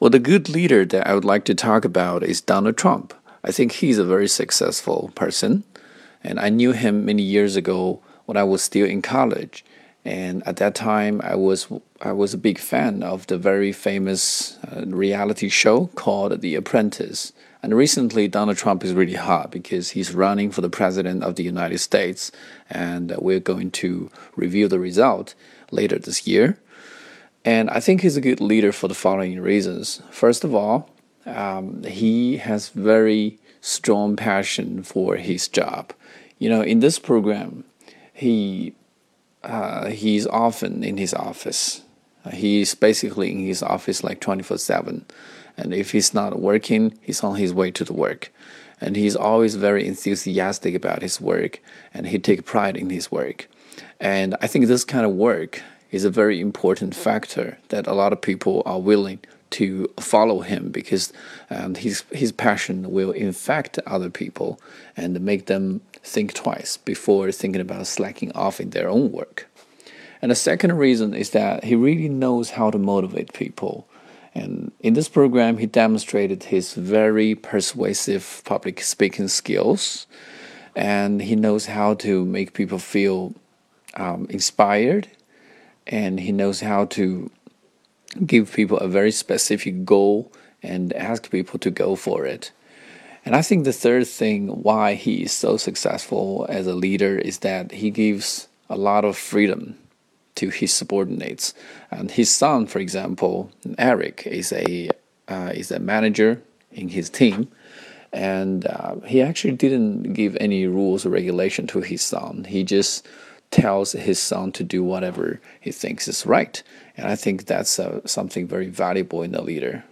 Well, the good leader that I would like to talk about is Donald Trump. I think he's a very successful person, and I knew him many years ago when I was still in college. And at that time, I was I was a big fan of the very famous uh, reality show called The Apprentice. And recently, Donald Trump is really hot because he's running for the president of the United States, and we're going to review the result later this year. And I think he's a good leader for the following reasons. First of all, um, he has very strong passion for his job. You know, in this program, he uh, he's often in his office. He's basically in his office like 24 7. And if he's not working, he's on his way to the work. And he's always very enthusiastic about his work and he takes pride in his work. And I think this kind of work is a very important factor that a lot of people are willing to follow him because um, his his passion will infect other people and make them think twice before thinking about slacking off in their own work. And the second reason is that he really knows how to motivate people. And in this program, he demonstrated his very persuasive public speaking skills, and he knows how to make people feel um, inspired, and he knows how to give people a very specific goal and ask people to go for it. And I think the third thing why he is so successful as a leader is that he gives a lot of freedom to his subordinates. And his son, for example, Eric, is a uh, is a manager in his team, and uh, he actually didn't give any rules or regulation to his son. He just tells his son to do whatever he thinks is right. And I think that's uh, something very valuable in a leader.